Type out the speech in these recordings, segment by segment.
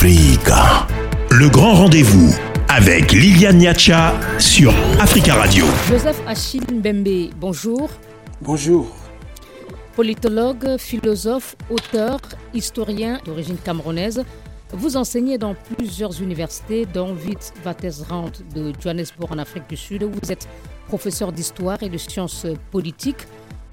Africa. Le grand rendez-vous avec Liliane Niacha sur Africa Radio. Joseph Achille Mbembe, bonjour. Bonjour. Politologue, philosophe, auteur, historien d'origine camerounaise, vous enseignez dans plusieurs universités, dont Witwatersrand de Johannesburg en Afrique du Sud. Vous êtes professeur d'histoire et de sciences politiques.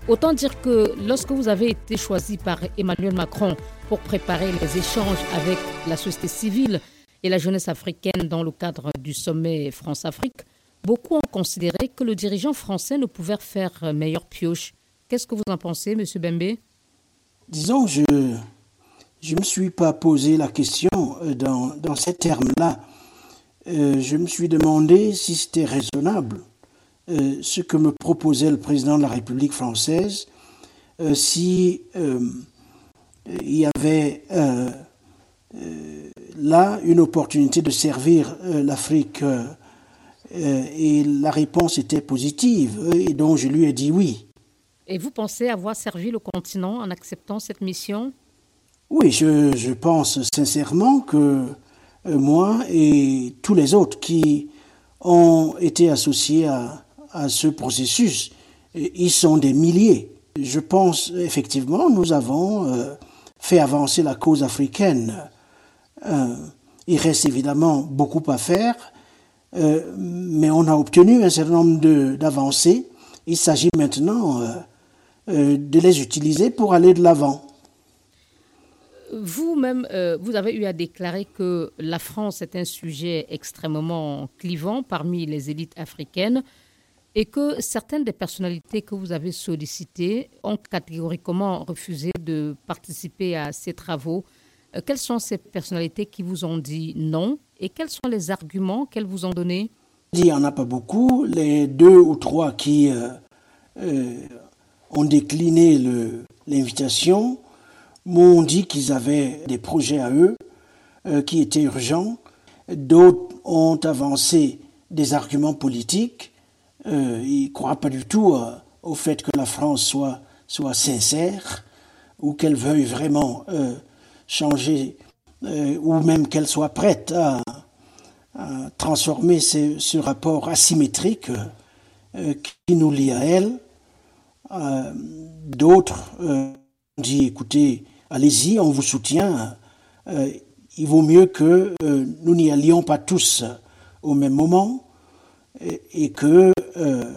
Autant dire que lorsque vous avez été choisi par Emmanuel Macron pour préparer les échanges avec la société civile et la jeunesse africaine dans le cadre du sommet France-Afrique, beaucoup ont considéré que le dirigeant français ne pouvait faire meilleure pioche. Qu'est-ce que vous en pensez, M. Bembe? Disons, je ne me suis pas posé la question euh, dans, ces termes-là. Euh, je me suis demandé si c'était raisonnable euh, ce que me proposait le président de la République française euh, si euh, il y avait là une opportunité de servir l'Afrique et la réponse était positive et donc je lui ai dit oui. Et vous pensez avoir servi le continent en acceptant cette mission? Oui, je, je, pense sincèrement que moi et tous les autres qui ont été associés à, à ce processus. Ils sont des milliers. Je pense effectivement nous avons euh, fait avancer la cause africaine. Euh, il reste évidemment beaucoup à faire, euh, mais on a obtenu un certain nombre d'avancées. Il s'agit maintenant de les utiliser pour aller de l'avant. Vous-même, vous avez eu à déclarer que la France est un sujet extrêmement clivant parmi les élites africaines et que certaines des personnalités que vous avez sollicitées ont catégoriquement refusé de participer à ces travaux. Euh, quelles sont ces personnalités qui vous ont dit non et quels sont les arguments qu'elles vous ont donnés? Il n'y en a pas beaucoup. Les deux ou trois qui euh, euh, ont décliné l'invitation m'ont dit qu'ils avaient des projets à eux qui étaient urgents. D'autres ont avancé des arguments politiques euh, il ne croit pas du tout euh, au fait que la France soit, soit sincère ou qu'elle veuille vraiment euh, changer ou même qu'elle soit prête à, transformer ce, rapport asymétrique qui nous lie à elle. D'autres ont dit écoutez, allez-y, on vous soutient. il vaut mieux que nous n'y allions pas tous au même moment et, que euh,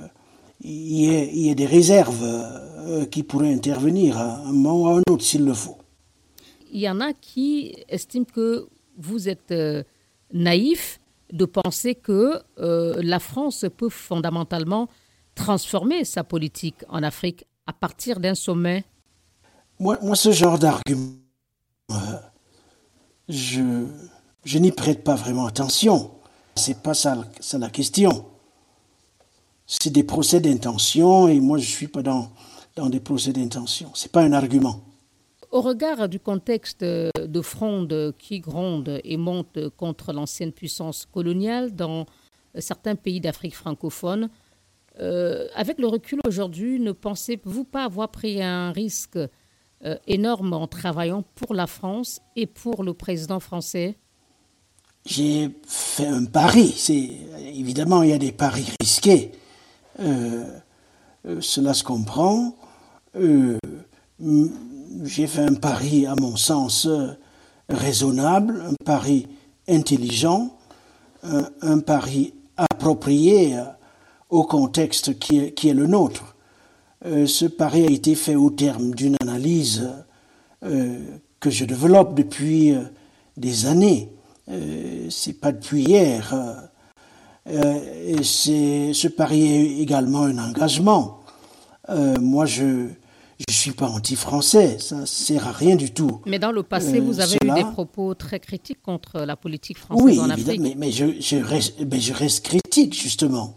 il, y ait, des réserves euh, qui pourraient intervenir à un moment ou à un autre s'il le faut. Il y en a qui estiment que vous êtes euh, naïf de penser que la France peut fondamentalement transformer sa politique en Afrique à partir d'un sommet. Moi, moi, ce genre d'argument, je, je n'y prête pas vraiment attention. C'est pas ça, ça la question c'est des procès d'intention et moi je ne suis pas dans, dans des procès d'intention. Ce n'est pas un argument. Au regard du contexte de fronde qui gronde et monte contre l'ancienne puissance coloniale dans certains pays d'Afrique francophone, euh, avec le recul aujourd'hui, ne pensez-vous pas avoir pris un risque euh, énorme en travaillant pour la France et pour le président français? J'ai fait un pari. C'est évidemment il y a des paris risqués. Euh, euh, cela se comprend. Euh, j'ai fait un pari, à mon sens, raisonnable, un pari intelligent, un, pari approprié au contexte qui est, le nôtre. ce pari a été fait au terme d'une analyse que je développe depuis des années. c'est pas depuis hier. Euh, et ce pari est également un engagement. Euh, moi, je ne suis pas anti-français, ça ne sert à rien du tout. Mais dans le passé, vous euh, avez eu des propos très critiques contre la politique française en Afrique. Oui, mais, je, je, reste, je reste critique, justement.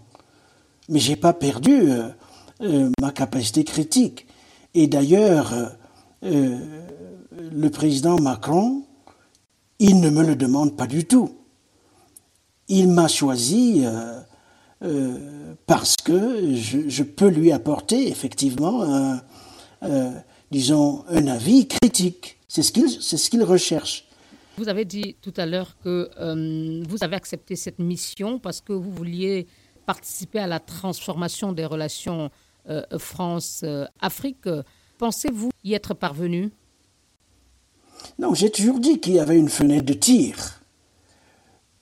Mais je n'ai pas perdu ma capacité critique. Et d'ailleurs, le président Macron, il ne me le demande pas du tout il m'a choisi euh, euh, parce que je, peux lui apporter effectivement un, euh, disons, un avis critique. C'est ce qu'il ce qu'il recherche. Vous avez dit tout à l'heure que euh, vous avez accepté cette mission parce que vous vouliez participer à la transformation des relations euh, France-Afrique. Pensez-vous y être parvenu? Non, j'ai toujours dit qu'il y avait une fenêtre de tir.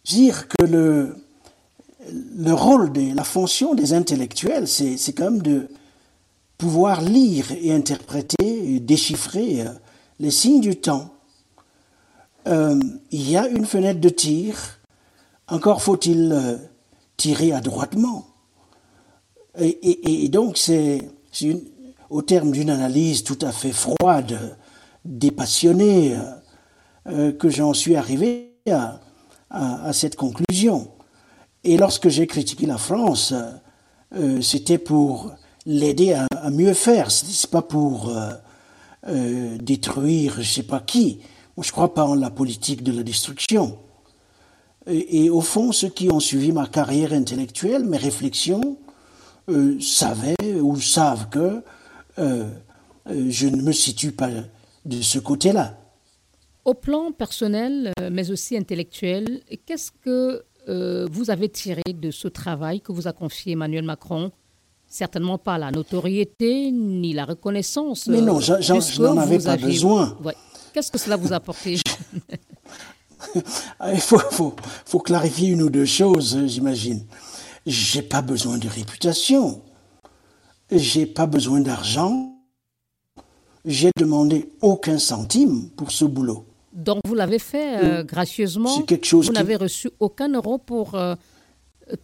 Dire que le, le rôle, de, la fonction des intellectuels, c'est quand même de pouvoir lire et interpréter et déchiffrer euh, les signes du temps. Euh, il y a une fenêtre de tir, encore faut-il euh, tirer adroitement. Et, donc c'est au terme d'une analyse tout à fait froide, dépassionnée, que j'en suis arrivé à cette conclusion. Et lorsque j'ai critiqué la France, euh, c'était pour l'aider à, mieux faire, ce n'est pas pour euh, euh, détruire je ne sais pas qui. Moi, je ne crois pas en la politique de la destruction. Et, au fond, ceux qui ont suivi ma carrière intellectuelle, mes réflexions, savaient ou savent que je ne me situe pas de ce côté-là. Au plan personnel, mais aussi intellectuel, qu'est-ce que euh, vous avez tiré de ce travail que vous a confié Emmanuel Macron? Certainement pas la notoriété ni la reconnaissance. Mais non, je n'en avais pas besoin. Qu'est-ce que cela vous a apporté? Il faut, faut, faut, clarifier une ou deux choses, j'imagine. J'ai pas besoin de réputation. J'ai pas besoin d'argent. J'ai demandé aucun centime pour ce boulot. Donc vous l'avez fait euh, gracieusement. quelque chose vous n'avez reçu aucun euro pour euh,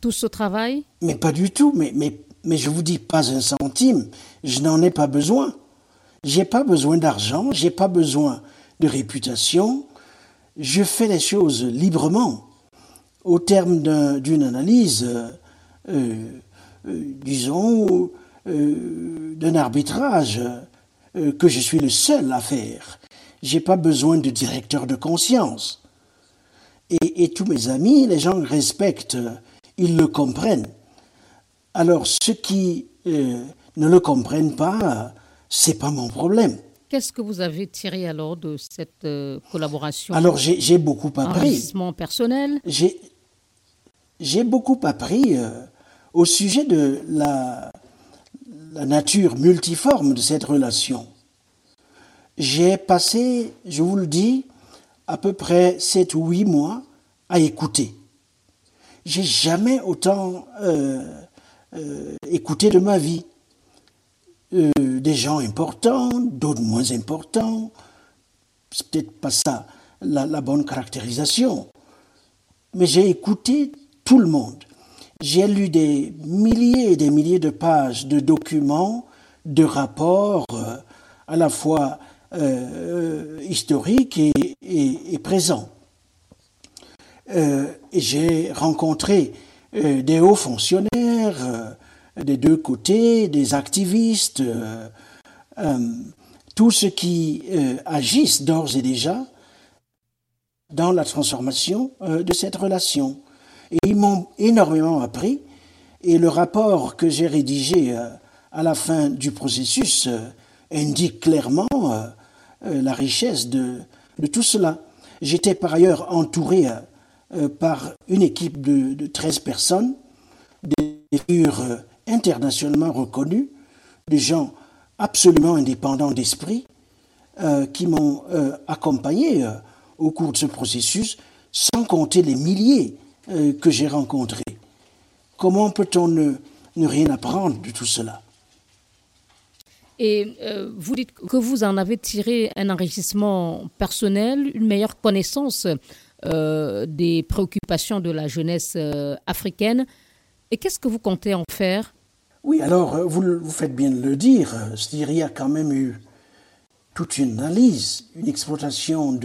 tout ce travail? Mais pas du tout. Mais, mais, mais je vous dis pas un centime. Je n'en ai pas besoin. J'ai pas besoin d'argent. J'ai pas besoin de réputation. Je fais les choses librement. Au terme d'une analyse, euh, disons, d'un arbitrage que je suis le seul à faire j'ai pas besoin de directeur de conscience. Et, tous mes amis, les gens respectent, ils le comprennent. Alors ceux qui euh, ne le comprennent pas, c'est pas mon problème. Qu'est-ce que vous avez tiré alors de cette euh, collaboration Alors j'ai beaucoup appris. personnel J'ai beaucoup appris euh, au sujet de la, la nature multiforme de cette relation. J'ai passé, je vous le dis, à peu près 7 ou 8 mois à écouter. J'ai jamais autant euh, euh, écouté de ma vie. Euh, des gens importants, d'autres moins importants. C'est peut-être pas ça la, la bonne caractérisation. Mais j'ai écouté tout le monde. J'ai lu des milliers et des milliers de pages de documents, de rapports, à la fois euh, historique et, présent. Euh, j'ai rencontré euh, des hauts fonctionnaires des deux côtés, des activistes, tous ceux qui agissent d'ores et déjà dans la transformation de cette relation. Et ils m'ont énormément appris. Et le rapport que j'ai rédigé à la fin du processus indique clairement la richesse de, tout cela. J'étais par ailleurs entouré euh, par une équipe de, 13 personnes, des figures euh, internationalement reconnues, des gens absolument indépendants d'esprit, qui m'ont accompagné au cours de ce processus, sans compter les milliers que j'ai rencontrés. Comment peut-on ne rien apprendre de tout cela? Et euh, vous dites que vous en avez tiré un enrichissement personnel, une meilleure connaissance euh, des préoccupations de la jeunesse euh, africaine. Et qu'est-ce que vous comptez en faire? Oui, alors vous, vous, faites bien de le dire. C'est-à-dire il y a quand même eu toute une analyse, une exploitation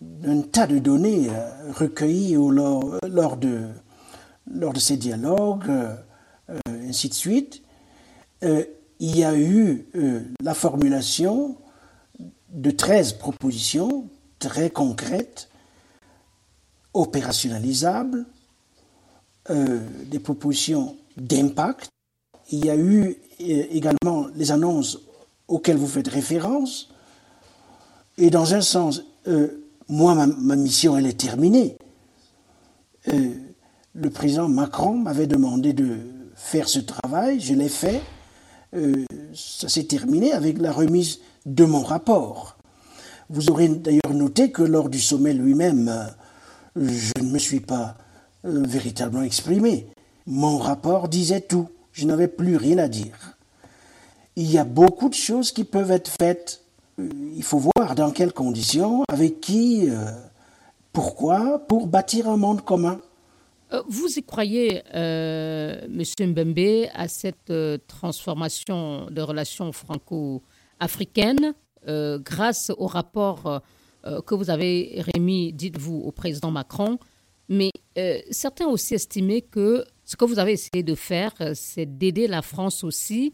d'un tas de données recueillies lors, lors, de, lors de ces dialogues, ainsi de suite il y a eu euh, la formulation de 13 propositions très concrètes, opérationnalisables, euh, des propositions d'impact. Il y a eu euh, également les annonces auxquelles vous faites référence. Et dans un sens, moi, ma, mission, elle est terminée. Le président Macron m'avait demandé de faire ce travail, je l'ai fait. Euh, ça s'est terminé avec la remise de mon rapport. Vous aurez d'ailleurs noté que lors du sommet lui-même, euh, je ne me suis pas véritablement exprimé. Mon rapport disait tout. Je n'avais plus rien à dire. Il y a beaucoup de choses qui peuvent être faites. Euh, il faut voir dans quelles conditions, avec qui, euh, pourquoi, pour bâtir un monde commun. Euh, vous y croyez, euh, M. Mbembe, à cette transformation de relations franco-africaines grâce au rapport que vous avez remis, dites-vous, au président Macron? Mais certains aussi estimé que ce que vous avez essayé de faire, euh, c'est d'aider la France aussi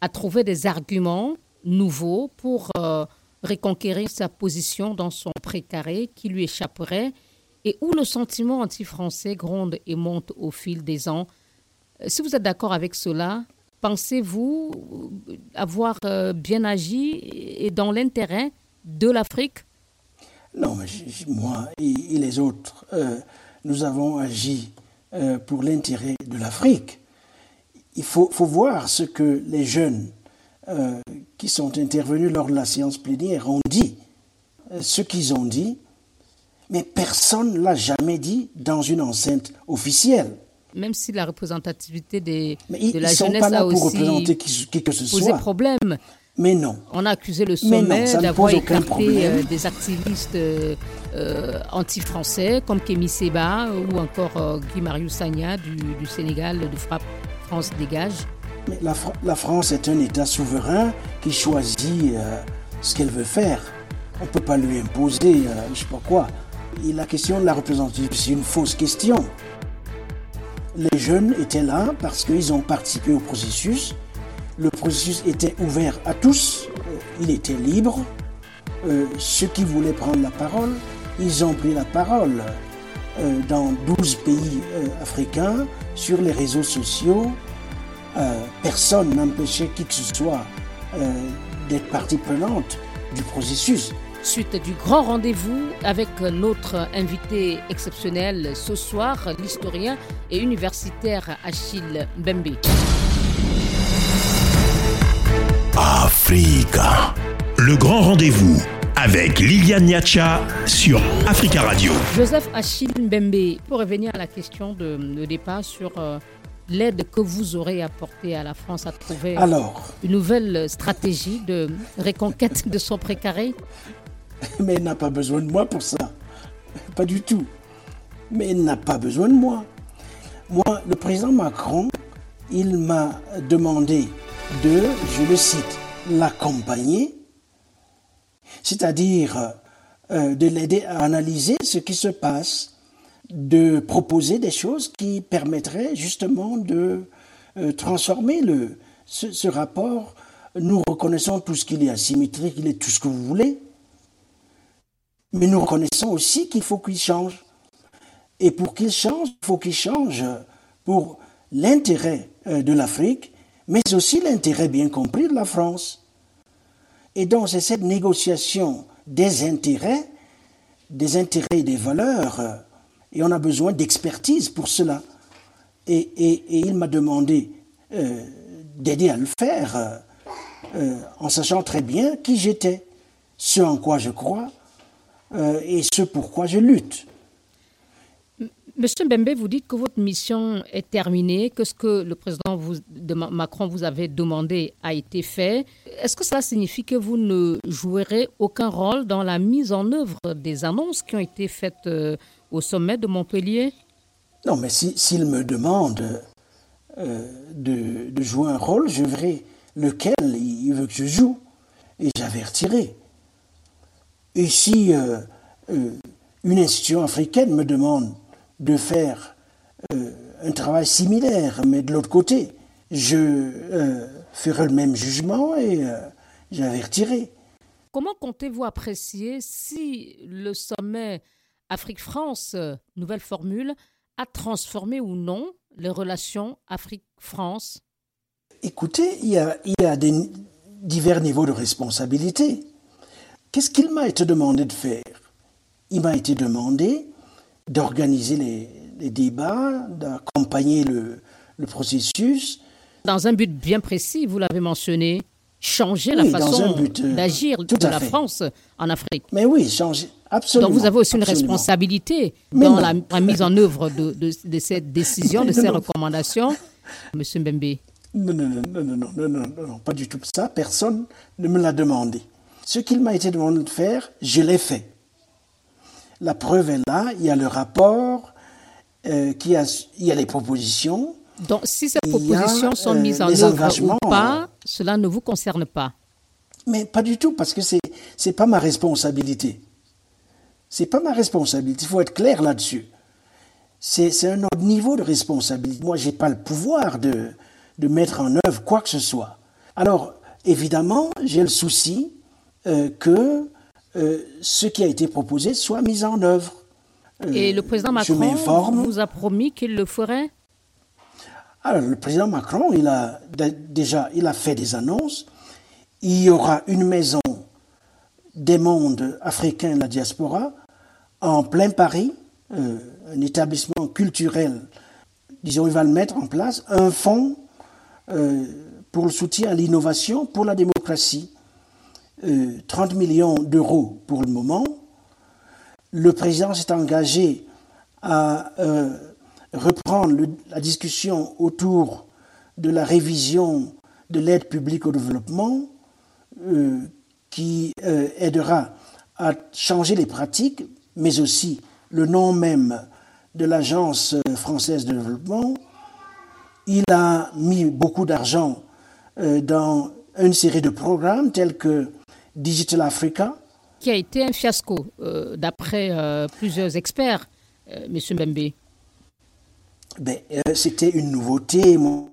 à trouver des arguments nouveaux pour euh, reconquérir sa position dans son précaré qui lui échapperait et où le sentiment anti-français gronde et monte au fil des ans. Euh, si vous êtes d'accord avec cela, pensez-vous avoir bien agi et dans l'intérêt de l'Afrique? Non, mais moi et, les autres, nous avons agi euh, pour l'intérêt de l'Afrique. Il faut, voir ce que les jeunes euh, qui sont intervenus lors de la séance plénière ont dit. Euh, ce qu'ils ont dit, mais personne ne l'a jamais dit dans une enceinte officielle. Même si la représentativité des, de la jeunesse pas là a aussi représenter qui, qui que ce posé soit. problème. Mais non. On a accusé le sommet d'avoir écarté euh, des activistes euh, euh, anti-français comme Kémy Seba ou encore Guy Marius Sagna du, du Sénégal de Frappe France Dégage. Mais la, la France est un État souverain qui choisit ce qu'elle veut faire. On ne peut pas lui imposer, je ne sais pas quoi. La question de la représentation, c'est une fausse question. Les jeunes étaient là parce qu'ils ont participé au processus. Le processus était ouvert à tous. Il était libre. Euh, ceux qui voulaient prendre la parole, ils ont pris la parole euh, dans 12 pays euh, africains, sur les réseaux sociaux. Personne n'empêchait qui que ce soit d'être partie prenante du processus. Suite du grand rendez-vous avec notre invité exceptionnel ce soir, l'historien et universitaire Achille Mbembe. Africa. Le grand rendez-vous avec Liliane Niacha sur Africa Radio. Joseph Achille Mbembe, pour revenir à la question de, de départ sur euh, l'aide que vous aurez apportée à la France à trouver Alors, une nouvelle stratégie de reconquête de son précaré. mais il n'a pas besoin de moi pour ça. Pas du tout. Mais il n'a pas besoin de moi. Moi, le président Macron, il m'a demandé de, je le cite, l'accompagner, c'est-à-dire euh, de l'aider à analyser ce qui se passe, de proposer des choses qui permettraient justement de euh, transformer le, ce, ce rapport. Nous reconnaissons tout ce qu'il est asymétrique, il est tout ce que vous voulez, mais nous reconnaissons aussi qu'il faut qu'il change. Et pour qu'il change, il faut qu'il change pour l'intérêt euh, de l'Afrique, mais aussi l'intérêt bien compris de la France. Et donc c'est cette négociation des intérêts, des intérêts et des valeurs, euh, et on a besoin d'expertise pour cela. Et, il m'a demandé euh, d'aider à le faire, en sachant très bien qui j'étais, ce en quoi je crois, euh, et ce pourquoi je lutte. Monsieur Mbembe, vous dites que votre mission est terminée, que ce que le président vous- de Ma- Macron vous avait demandé a été fait. Est-ce que cela signifie que vous ne jouerez aucun rôle dans la mise en œuvre des annonces qui ont été faites euh, au sommet de Montpellier? Non, mais si- s'il me demande euh, de, de jouer un rôle, je verrai lequel il veut que je joue, et j'avertirai. Et si euh, euh, une institution africaine me demande de faire euh, un travail similaire, mais de l'autre côté, je ferai le même jugement et j'avertirai. Comment comptez-vous apprécier si le sommet Afrique-France, nouvelle formule, a transformé ou non les relations Afrique-France? Écoutez, il y a, il y a des divers niveaux de responsabilité. Qu'est-ce qu'il m'a été demandé de faire? Il m'a été demandé d'organiser les, débats, d'accompagner le, processus. Dans un but bien précis, vous l'avez mentionné, changer la façon euh, d'agir de la France en Afrique. Mais oui, changer, absolument. Donc vous avez aussi une responsabilité dans la, mise en œuvre de, de, cette décision, de ces recommandations, Monsieur Mbembe. Non, non, non, non, non, non, non, non, pas du tout ça. Personne ne me l'a demandé. Ce qu'il m'a été demandé de faire, je l'ai fait. La preuve est là, il y a le rapport, euh, qui a, il y a les propositions. Donc, si ces propositions sont euh, mises en œuvre ou pas, cela ne vous concerne pas. Mais pas du tout, parce que c'est n'est pas ma responsabilité. C'est pas ma responsabilité. Il faut être clair là-dessus. C'est un autre niveau de responsabilité. Moi, j'ai pas le pouvoir de, de mettre en œuvre quoi que ce soit. Alors, évidemment, j'ai le souci euh, que euh, ce qui a été proposé soit mis en œuvre. Euh, Et le président Macron vous a promis qu'il le ferait? Alors, le président Macron, il a déjà il a fait des annonces. Il y aura une maison des mondes africains de la diaspora en plein Paris, un établissement culturel. Disons, il va le mettre en place, un fonds euh, pour le soutien à l'innovation, pour la démocratie. 30 euh, millions d'euros pour le moment. Le président s'est engagé à euh, reprendre la discussion autour de la révision de l'aide publique au développement qui aidera à changer les pratiques, mais aussi le nom même de l'Agence française de développement il a mis beaucoup d'argent euh, dans une série de programmes tels que Digital Africa. Qui a été un fiasco, euh, d'après euh, plusieurs experts, M. Mbembe. Ben, C'était une nouveauté. Moi,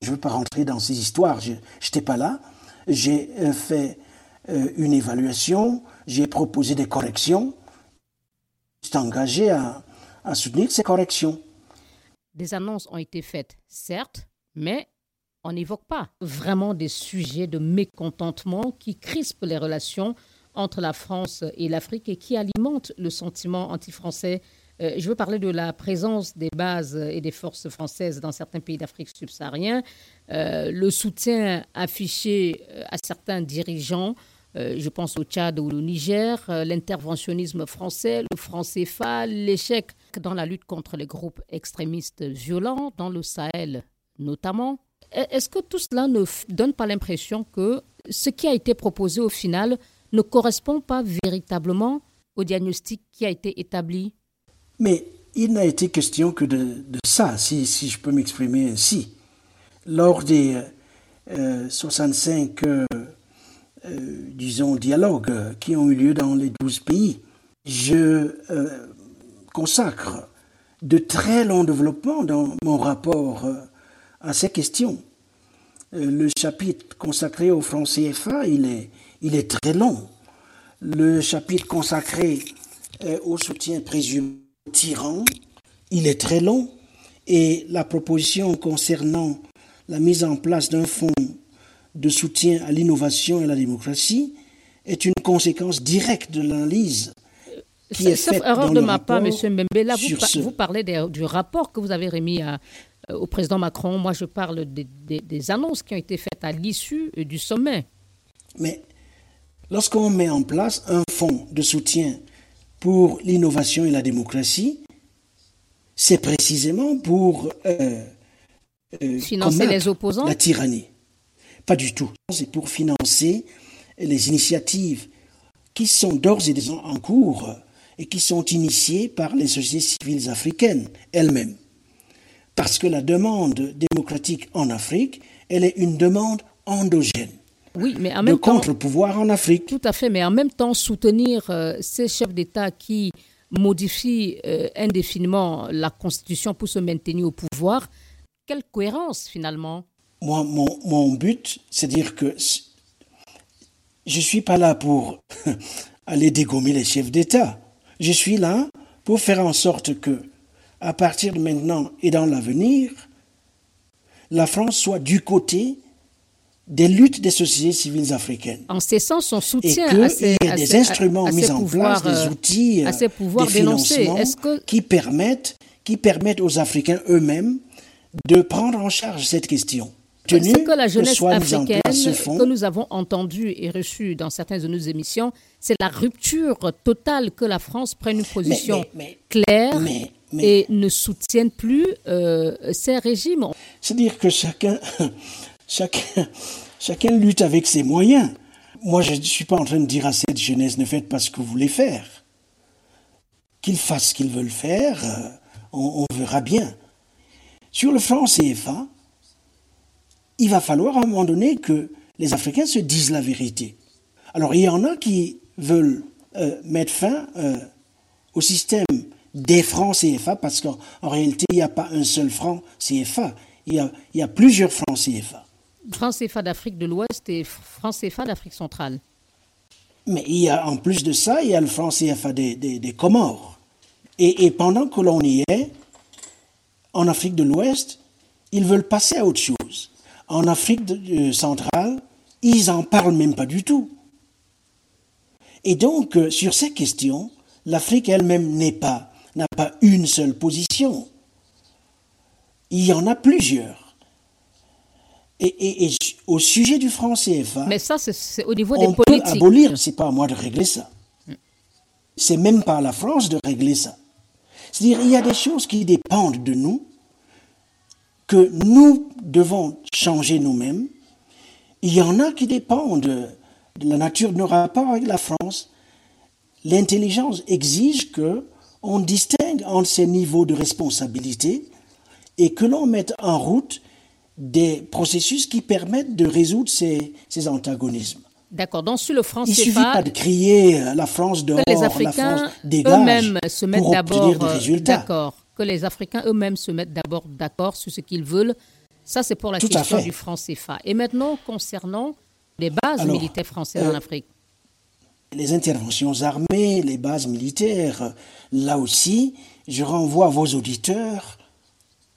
je ne veux pas rentrer dans ces histoires, je n'étais pas là. J'ai fait une évaluation, j'ai proposé des corrections. Je suis engagé à, à soutenir ces corrections. Des annonces ont été faites, certes, mais on n'évoque pas vraiment des sujets de mécontentement qui crispent les relations entre la France et l'Afrique et qui alimentent le sentiment anti-français. Euh, je veux parler de la présence des bases et des forces françaises dans certains pays d'Afrique subsaharienne, euh, le soutien affiché euh, à certains dirigeants je pense au Tchad ou au Niger, l'interventionnisme français, le franc CFA, l'échec dans la lutte contre les groupes extrémistes violents, dans le Sahel notamment. E-, est-ce que tout cela ne donne pas l'impression que ce qui a été proposé au final ne correspond pas véritablement au diagnostic qui a été établi? Mais il n'a été question que de, ça, si, je peux m'exprimer ainsi. Lors des 65 euh, euh, disons, dialogues qui ont eu lieu dans les douze pays. Je euh, consacre de très longs développements dans mon rapport euh, à ces questions. le chapitre consacré au franc CFA, il est, il est très long. Le chapitre consacré au soutien présumé tyran, il est très long. Et la proposition concernant la mise en place d'un fonds de soutien à l'innovation et à la démocratie est une conséquence directe de l'analyse qui est, faite erreur de ma part, M. Mbembe. Là, vous, parlez du rapport que vous avez remis à, euh, au président Macron. Moi, je parle des annonces qui ont été faites à l'issue du sommet. Mais lorsqu'on met en place un fonds de soutien pour l'innovation et la démocratie, c'est précisément pour euh, euh, financer les opposants, la tyrannie. Pas du tout. C'est pour financer les initiatives qui sont d'ores et déjà en cours et qui sont initiées par les sociétés civiles africaines elles-mêmes. Parce que la demande démocratique en Afrique, elle est une demande endogène. Oui, mais en même de contre-pouvoir en Afrique. Tout à fait, mais en même temps, soutenir euh, ces chefs d'État qui modifient euh, indéfiniment la Constitution pour se maintenir au pouvoir, quelle cohérence finalement? Moi, mon, but, c'est dire que je ne suis pas là pour aller dégommer les chefs d'État. Je suis là pour faire en sorte que, à partir de maintenant et dans l'avenir, la France soit du côté des luttes des sociétés civiles africaines. En cessant son soutien et à ces, il y a à des à- instruments à mis en pouvoirs, place, des euh, outils, à ces euh, pouvoirs des financements que qui permettent, qui permettent aux Africains eux-mêmes de prendre en charge cette question. Tenu que la jeunesse en africaine fonds, que nous avons entendu et reçu dans certaines de nos émissions, c'est la rupture totale que la France prenne une position mais- claire mais- mais- et ne soutienne plus euh, ces régimes. C'est-à-dire que chacun, chacun, chacun lutte avec ses moyens. Moi, je ne suis pas en train de dire à cette jeunesse, ne faites pas ce que vous voulez faire. Qu'ils fassent ce qu'ils veulent faire, euh, on, on verra bien. Sur le franc CFA, il va falloir à un moment donné que les Africains se disent la vérité. Alors, il y en a qui veulent euh, mettre fin euh, au système des francs CFA, parce qu'en en réalité, il n'y a pas un seul franc CFA, il y a, il y a plusieurs francs CFA. France CFA d'Afrique de l'Ouest et France CFA d'Afrique centrale. Mais il y a, en plus de ça, il y a le franc CFA des, des, des Comores. Et, et pendant que l'on y est, en Afrique de l'Ouest, ils veulent passer à autre chose. En Afrique de- euh, centrale, ils n'en parlent même pas du tout. Et donc, euh, sur ces questions, l'Afrique elle-même n'est pas, n'a pas une seule position. Il y en a plusieurs. Et, et- et au sujet du franc CFA, Mais ça, c'est- au niveau on des peut politiques. abolir, c'est pas à moi de régler ça. C'est même pas à la France de régler ça. C'est-à-dire, il y a des choses qui dépendent de nous, que nous devons changer nous-mêmes. Il y en a qui dépendent de la nature de nos rapports avec la France. L'intelligence exige que on distingue entre ces niveaux de responsabilité et que l'on mette en route des processus qui permettent de résoudre ces, ces antagonismes. D'accord. Donc, sur le franc Il suffit CFA, pas de crier euh, la France dehors, que les la Africains France dégage eux-mêmes se mettent pour obtenir des euh, résultats. d'accord. Que les Africains eux-mêmes se mettent d'abord d'accord sur ce qu'ils veulent. Ça, c'est pour la Tout question du franc CFA. Et maintenant, concernant les bases Alors, militaires françaises euh, en Afrique. Les interventions armées, les bases militaires, là aussi, je renvoie vos auditeurs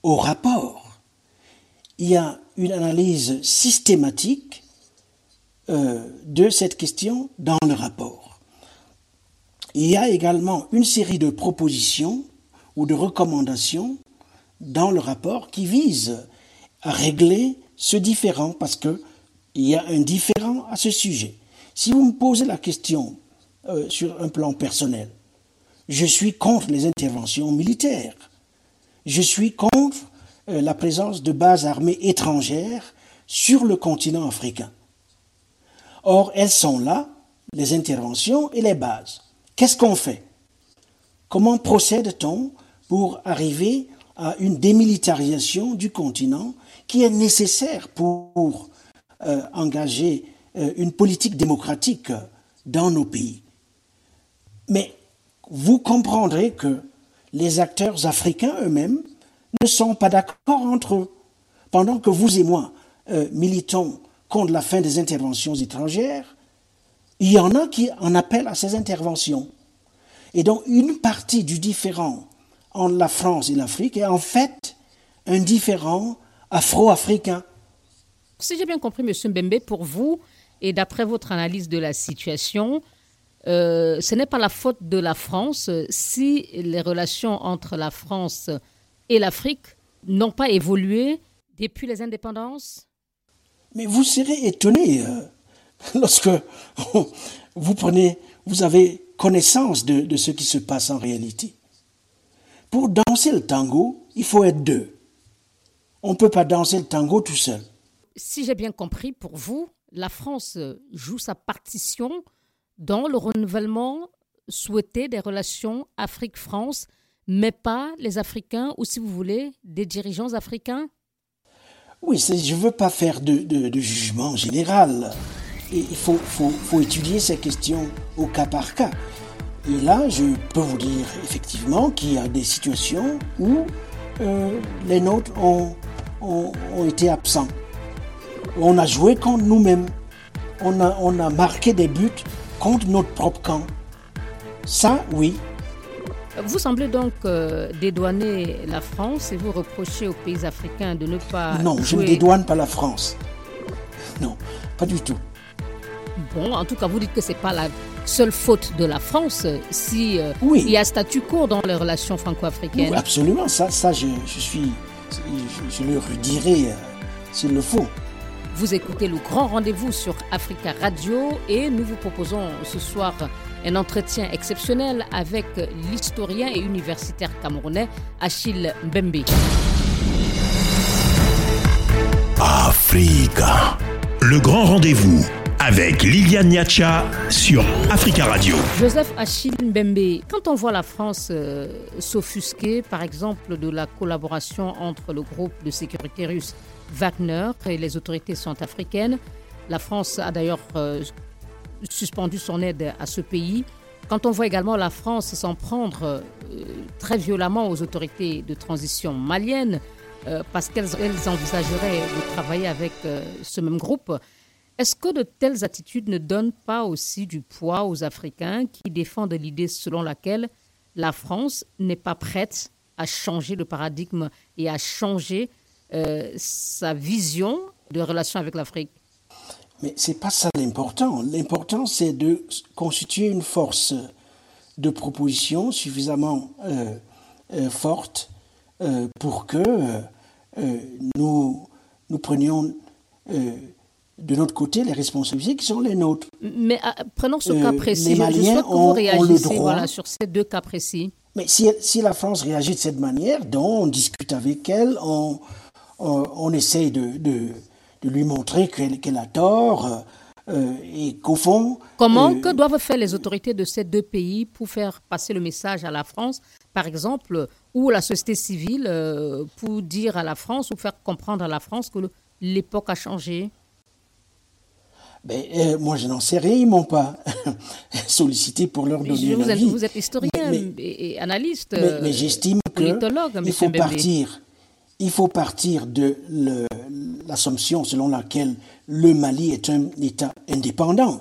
au rapport. Il y a une analyse systématique euh, de cette question dans le rapport. Il y a également une série de propositions ou de recommandations dans le rapport qui visent à régler ce différend parce que il y a un différend à ce sujet. Si vous me posez la question euh, sur un plan personnel, je suis contre les interventions militaires. Je suis contre euh, la présence de bases armées étrangères sur le continent africain. Or, elles sont là, les interventions et les bases. Qu'est-ce qu'on fait? Comment procède-t-on pour arriver à une démilitarisation du continent qui est nécessaire pour euh, engager une politique démocratique dans nos pays Mais vous comprendrez que les acteurs africains eux-mêmes ne sont pas d'accord entre eux. Pendant que vous et moi euh, militons contre la fin des interventions étrangères, il y en a qui en appellent à ces interventions. Et donc une partie du différent entre la France et l'Afrique est en fait un différent afro-africain. Si j'ai bien compris, M. Mbembe, pour vous, et d'après votre analyse de la situation, euh, ce n'est pas la faute de la France si les relations entre la France et l'Afrique n'ont pas évolué depuis les indépendances? Mais vous serez étonné euh, lorsque vous prenez, vous avez connaissance de, de ce qui se passe en réalité. Pour danser le tango, il faut être deux. On ne peut pas danser le tango tout seul. Si j'ai bien compris, pour vous, la France joue sa partition dans le renouvellement souhaité des relations Afrique-France, mais pas les Africains, ou si vous voulez, des dirigeants africains? Oui, je ne veux pas faire de, jugement général. Il faut, étudier ces questions au cas par cas. Et là, je peux vous dire effectivement qu'il y a des situations où euh, les nôtres ont été absents. On a joué contre nous-mêmes. On a, on a marqué des buts contre notre propre camp. Ça, oui, Vous semblez donc euh, dédouaner la France et vous reprocher aux pays africains de ne pas non, je ne dédouane pas la France. non, pas du tout. Bon, en tout cas, vous dites que c'est pas la seule faute de la France si euh, il y a statu quo dans les relations franco-africaines. Oui, absolument, ça, ça je, suis, je, le redirai euh, s'il le faut. Vous écoutez le grand rendez-vous sur Africa Radio et nous vous proposons ce soir un entretien exceptionnel avec l'historien et universitaire camerounais Achille Mbembe. Africa, le grand rendez-vous avec Liliane Niacha sur Africa Radio. Joseph Achille Mbembe, quand on voit la France euh, s'offusquer, par exemple, de la collaboration entre le groupe de sécurité russe Wagner et les autorités centrafricaines, la France a d'ailleurs euh, suspendu son aide à ce pays. Quand on voit également la France s'en prendre euh, très violemment aux autorités de transition maliennes, parce qu'elles envisageraient de travailler avec ce même groupe, est-ce que de telles attitudes ne donnent pas aussi du poids aux Africains qui défendent l'idée selon laquelle la France n'est pas prête à changer le paradigme et à changer euh, sa vision de relation avec l'Afrique Mais ce n'est pas ça l'important. L'important, c'est de constituer une force de proposition suffisamment euh, euh, forte pour que nous, nous prenions de notre côté les responsabilités qui sont les nôtres. Mais ah, prenons ce cas précis. Les Maliens Je ont, le droit. sur ces deux cas précis. Mais si, si, la France réagit de cette manière, donc on discute avec elle, on, on, essaye de, de, de, lui montrer qu'elle a tort euh, et qu'au fond... Comment, euh, que doivent faire les autorités de ces deux pays pour faire passer le message à la France, par exemple, ou la société civile, pour dire à la France ou faire comprendre à la France que l'époque a changé? Ben, euh, moi, je n'en sais rien, ils m'ont pas sollicité pour leur donner vous, êtes, vous êtes historien et, analyste, mais, mais euh, j'estime qu'il faut partir. Il faut partir de l'assomption selon laquelle le Mali est un État indépendant.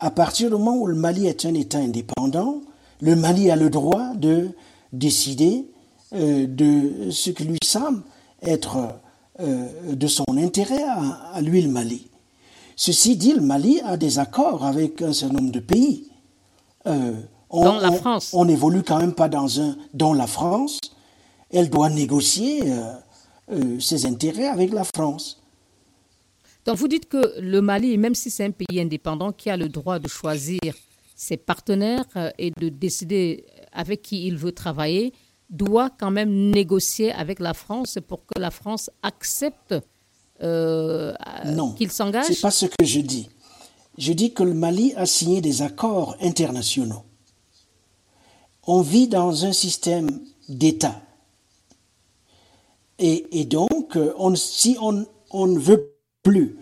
À partir du moment où le Mali est un État indépendant, le Mali a le droit de décider euh, de ce qui lui semble être de son intérêt à, à lui le Mali. Ceci dit, le Mali a des accords avec un certain nombre de pays. Euh, on, dans la France. On n'évolue quand même pas dans un. Dans la France, elle doit négocier euh, euh, ses intérêts avec la France. Donc vous dites que le Mali, même si c'est un pays indépendant qui a le droit de choisir ses partenaires et de décider avec qui il veut travailler, doit quand même négocier avec la France pour que la France accepte euh, qu'il s'engage? C'est pas ce que je dis. Je dis que le Mali a signé des accords internationaux. On vit dans un système d'État. Et, donc, euh, si on, ne veut plus,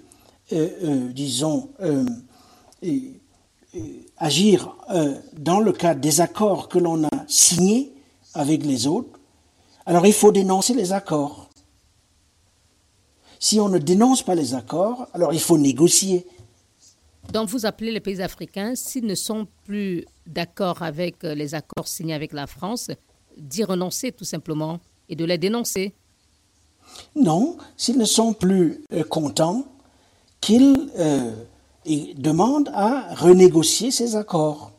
euh, disons, agir dans le cadre des accords que l'on a signés avec les autres, alors il faut dénoncer les accords. Si on ne dénonce pas les accords, alors il faut négocier. Donc vous appelez les pays africains, s'ils ne sont plus d'accord avec euh, les accords signés avec la France, d'y renoncer tout simplement et de les dénoncer Non, s'ils ne sont plus euh, contents, qu'ils euh, demandent à renégocier ces accords.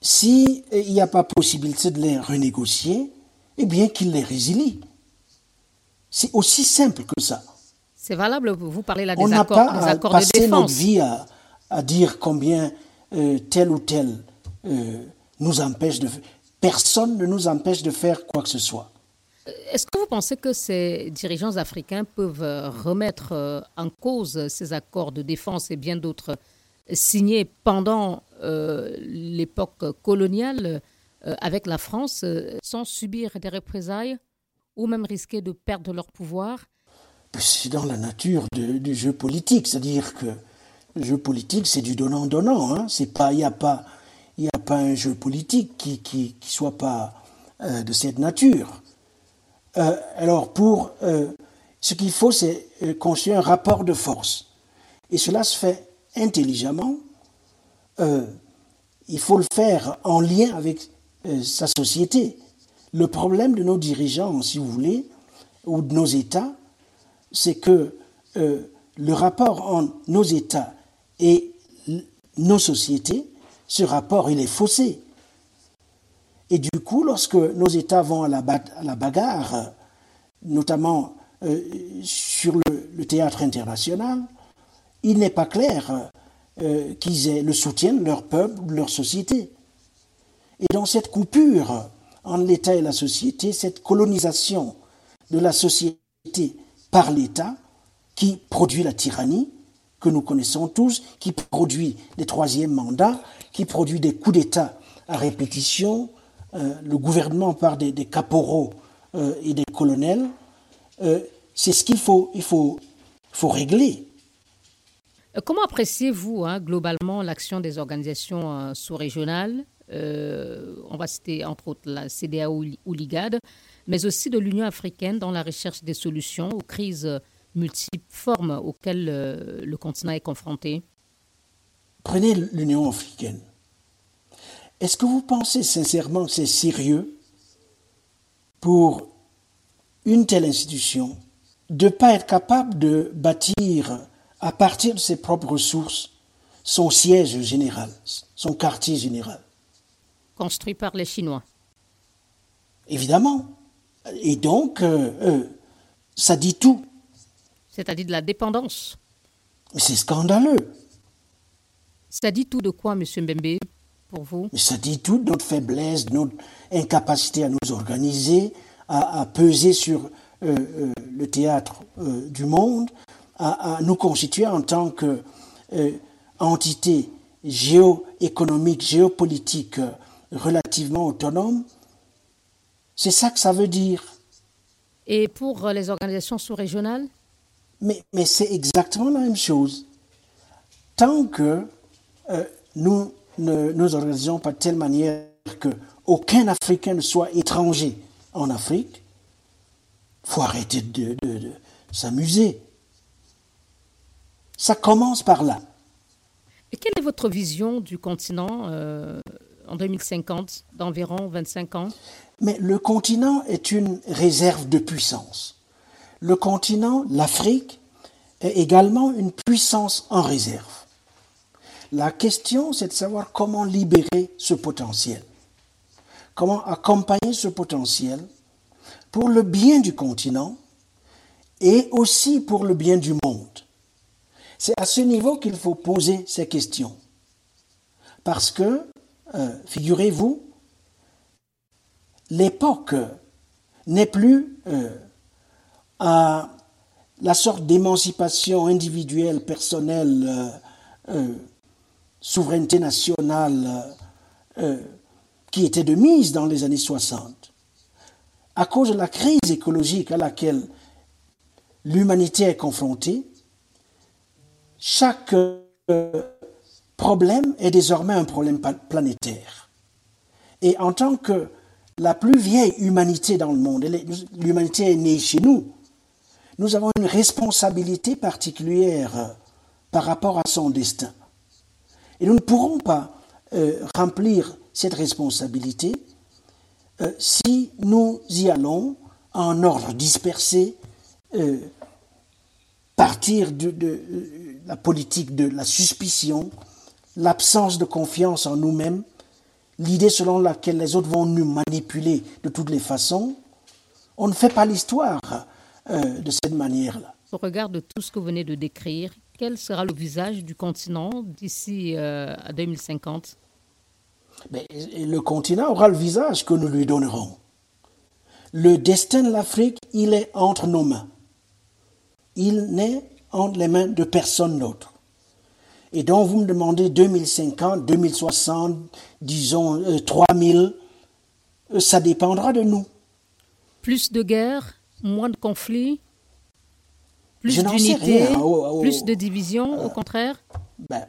S'il n'y a pas possibilité de les renégocier, eh bien qu'ils les résilient. C'est aussi simple que ça. C'est valable, vous parlez là des On accords, pas des accords de défense. notre vie à, à dire combien euh, tel ou tel euh, nous empêche de... Personne ne nous empêche de faire quoi que ce soit. Euh, est-ce que vous pensez que ces dirigeants africains peuvent remettre en cause ces accords de défense et bien d'autres signés pendant l'époque coloniale avec la France sans subir des représailles ou même risquer de perdre leur pouvoir? C'est dans la nature du jeu politique, c'est-à-dire que le jeu politique, c'est du donnant-donnant. Hein. Il n'y a pas, a pas un jeu politique qui qui, qui soit pas euh, de cette nature. Euh, alors pour euh, ce qu'il faut, c'est construire un rapport de force, et cela se fait intelligemment. il faut le faire en lien avec sa société. Le problème de nos dirigeants, si vous voulez, ou de nos États, c'est que euh, le rapport entre nos États et nos sociétés, ce rapport, il est faussé. Et du coup, lorsque nos États vont à la, bagarre, notamment euh, sur le, théâtre international, il n'est pas clair euh, qu'ils aient le soutien de leur peuple, de leur société. Et dans cette coupure entre l'État et la société, cette colonisation de la société par l'État, qui produit la tyrannie, que nous connaissons tous, qui produit des troisièmes mandats, qui produit des coups d'État à répétition, le gouvernement par des, caporaux euh, et des colonels, euh, c'est ce qu'il faut, il faut, faut régler. Comment appréciez-vous hein, globalement l'action des organisations sous-régionales? On va citer entre autres la CDAO ou l'IGAD, mais aussi de l'Union africaine dans la recherche des solutions aux crises multiformes auxquelles le continent est confronté Prenez l'Union africaine. Est-ce que vous pensez sincèrement que c'est sérieux pour une telle institution de ne pas être capable de bâtir à partir de ses propres ressources son siège général, son quartier général? Construit par les Chinois. Évidemment. Et donc, euh, euh, ça dit tout. C'est-à-dire de la dépendance. C'est scandaleux. Ça dit tout de quoi, M. Mbembe? Pour vous Ça dit tout notre faiblesse, notre incapacité à nous organiser, à, peser sur euh, euh, le théâtre euh, du monde, à, nous constituer en tant qu'entité géoéconomique, géopolitique relativement autonome. C'est ça que ça veut dire. Et pour les organisations sous-régionales? Mais, mais c'est exactement la même chose. Tant que nous ne nous organisons pas de telle manière que aucun Africain ne soit étranger en Afrique, il faut arrêter de, s'amuser. Ça commence par là. Et quelle est votre vision du continent euh, en 2050, d'environ 25 ans? Mais le continent est une réserve de puissance. Le continent, l'Afrique, est également une puissance en réserve. La question, c'est de savoir comment libérer ce potentiel, comment accompagner ce potentiel pour le bien du continent et aussi pour le bien du monde. C'est à ce niveau qu'il faut poser ces questions. Parce que, euh, figurez-vous, l'époque n'est plus euh, à la sorte d'émancipation individuelle, personnelle, euh, souveraineté nationale euh, qui était de mise dans les années 60, à cause de la crise écologique à laquelle l'humanité est confrontée, chaque euh, problème est désormais un problème planétaire. Et en tant que la plus vieille humanité dans le monde, l'humanité est née chez nous, nous avons une responsabilité particulière par rapport à son destin. Et nous ne pourrons pas euh, remplir cette responsabilité euh, si nous y allons en ordre dispersé, euh, partir de, la politique de la suspicion, l'absence de confiance en nous-mêmes, l'idée selon laquelle les autres vont nous manipuler de toutes les façons. On ne fait pas l'histoire de cette manière-là. Au regard de tout ce que vous venez de décrire, quel sera le visage du continent d'ici euh, à 2050 Mais Le continent aura le visage que nous lui donnerons. Le destin de l'Afrique, il est entre nos mains. Il n'est entre les mains de personne d'autre. Et donc vous me demandez 2050, 2060, disons 3000, euh, euh, ça dépendra de nous. Plus de guerres, moins de conflits plus d'unité, plus de division, au contraire ben,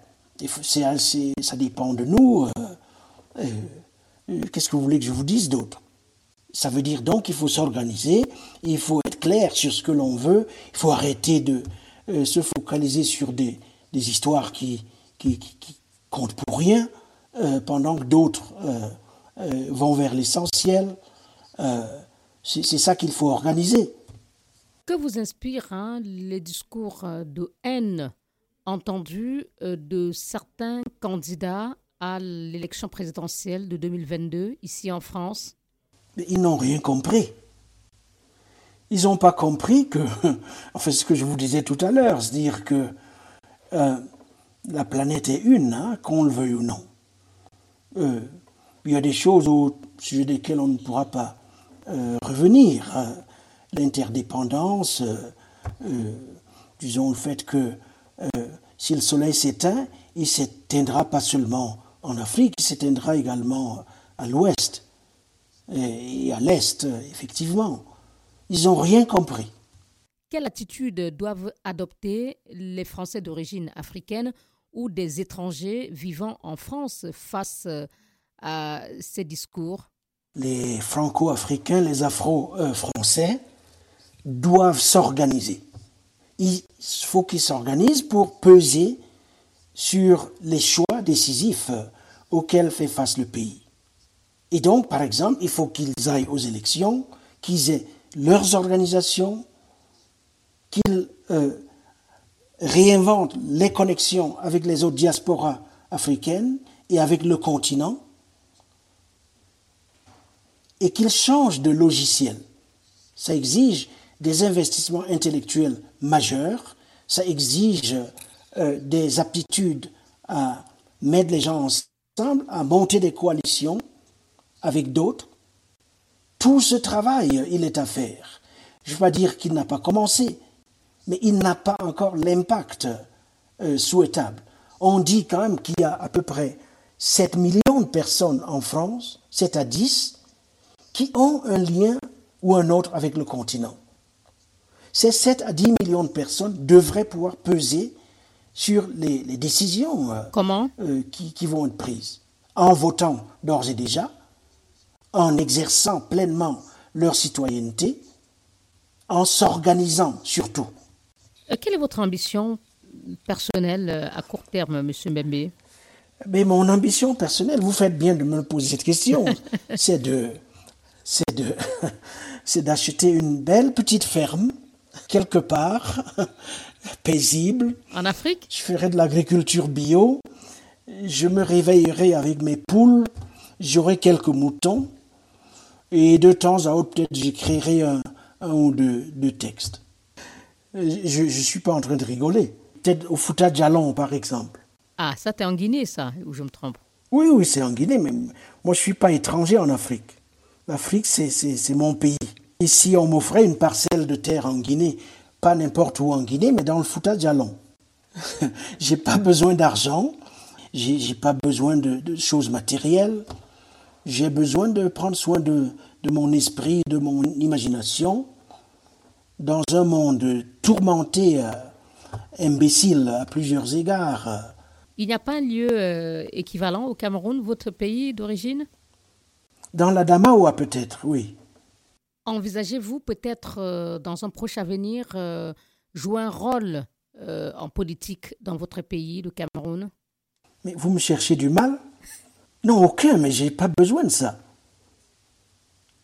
Ça dépend de nous. Euh, euh, euh, qu'est-ce que vous voulez que je vous dise d'autre? Ça veut dire donc qu'il faut s'organiser, il faut être clair sur ce que l'on veut, il faut arrêter de se focaliser sur des, histoires qui, qui, comptent pour rien, pendant que d'autres vont vers l'essentiel. c'est ça qu'il faut organiser. Que vous inspirent hein, les discours de haine entendus de certains candidats à l'élection présidentielle de 2022 ici en France? Ils n'ont rien compris. Ils n'ont pas compris que, enfin ce que je vous disais tout à l'heure, c'est dire que euh, la planète est une, hein, qu'on le veuille ou non. Euh, il y a des choses au sujet desquelles on ne pourra pas euh, revenir. L'interdépendance, disons le fait que si le soleil s'éteint, il s'éteindra pas seulement en Afrique, il s'éteindra également à l'ouest et à l'est, effectivement. Ils n'ont rien compris. Quelle attitude doivent adopter les Français d'origine africaine ou des étrangers vivant en France face à ces discours? Les franco-africains, les afro-français doivent s'organiser. Il faut qu'ils s'organisent pour peser sur les choix décisifs auxquels fait face le pays. Et donc, par exemple, il faut qu'ils aillent aux élections, qu'ils aient leurs organisations, qu'ils euh, réinventent les connexions avec les autres diasporas africaines et avec le continent, et qu'ils changent de logiciel. Ça exige des investissements intellectuels majeurs, ça exige euh, des aptitudes à mettre les gens ensemble, à monter des coalitions avec d'autres, tout ce travail, il est à faire. Je ne veux pas dire qu'il n'a pas commencé, mais il n'a pas encore l'impact euh, souhaitable. On dit quand même qu'il y a à peu près 7 millions de personnes en France, 7 à 10, qui ont un lien ou un autre avec le continent. Ces 7 à 10 millions de personnes devraient pouvoir peser sur les, décisions euh, Comment? euh, qui, qui vont être prises. En votant d'ores et déjà, en exerçant pleinement leur citoyenneté, en s'organisant surtout. Euh, quelle est votre ambition personnelle à court terme, M. Mbembe? Mais mon ambition personnelle, vous faites bien de me poser cette question, c'est de, c'est de, c'est d'acheter une belle petite ferme quelque part, paisible. En Afrique? Je ferai de l'agriculture bio. Je me réveillerai avec mes poules. J'aurai quelques moutons. Et de temps à autre, peut-être j'écrirai un, ou deux, textes. Je ne suis pas en train de rigoler. Peut-être au Fouta Djalon, par exemple. Ah, ça, t'es en Guinée, ça, ou je me trompe? Oui, oui, c'est en Guinée, mais moi, je ne suis pas étranger en Afrique. L'Afrique, c'est mon pays. Ici, on m'offrait une parcelle de terre en Guinée, pas n'importe où en Guinée, mais dans le Fouta Djalon. j'ai pas besoin d'argent, j'ai pas besoin de choses matérielles j'ai besoin de prendre soin de, de mon esprit, de mon imagination, dans un monde tourmenté, euh, imbécile à plusieurs égards. Il n'y a pas un lieu euh, équivalent au Cameroun, votre pays d'origine? Dans la Damaoua peut-être, oui. Envisagez-vous peut-être euh, dans un proche avenir jouer un rôle en politique dans votre pays, le Cameroun? Mais vous me cherchez du mal? Non, aucun, mais j'ai pas besoin de ça.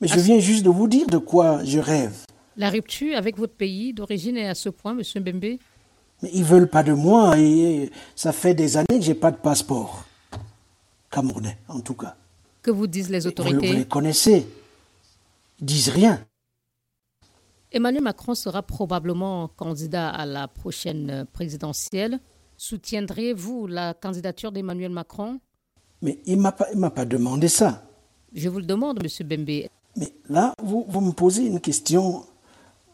Mais je viens juste de vous dire de quoi je rêve. La rupture avec votre pays d'origine est à ce point, Monsieur Mbembe? Mais ils veulent pas de moi et ça fait des années que j'ai pas de passeport. Camerounais, en tout cas. Que vous disent les autorités? vous, les connaissez. Disent rien. Emmanuel Macron sera probablement candidat à la prochaine présidentielle. Soutiendrez-vous la candidature d'Emmanuel Macron? Mais il ne m'a pas demandé ça. Je vous le demande, M. Bembe. Mais là, vous, vous me posez une question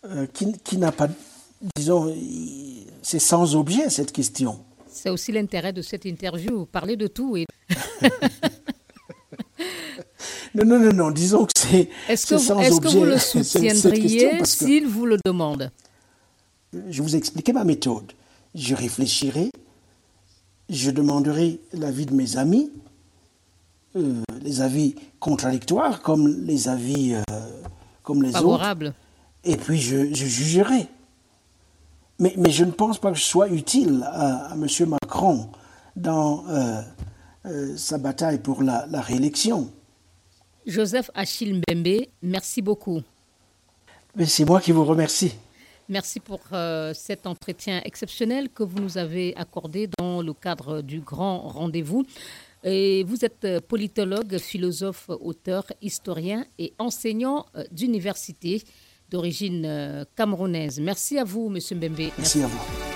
euh, qui, qui n'a pas, disons, c'est sans objet cette question. C'est aussi l'intérêt de cette interview, parler de tout. Et... non, non, non, non, disons que c'est Est-ce que, vous, est que vous le soutiendriez s'il vous le demande Je vous expliquer ma méthode. Je réfléchirai, je demanderai l'avis de mes amis, euh, les avis contradictoires comme les avis euh, comme les Favorables. Et puis je, jugerai. Mais, mais, je ne pense pas que ce soit utile à, M. Macron dans euh, sa bataille pour la, la réélection. Joseph Achille Mbembe, merci beaucoup. C'est moi qui vous remercie. Merci pour euh, cet entretien exceptionnel que vous nous avez accordé dans le cadre du grand rendez-vous. Et vous êtes euh, politologue, philosophe, auteur, historien et enseignant euh, d'université d'origine camerounaise. Merci à vous, Monsieur Mbembe. Merci à vous.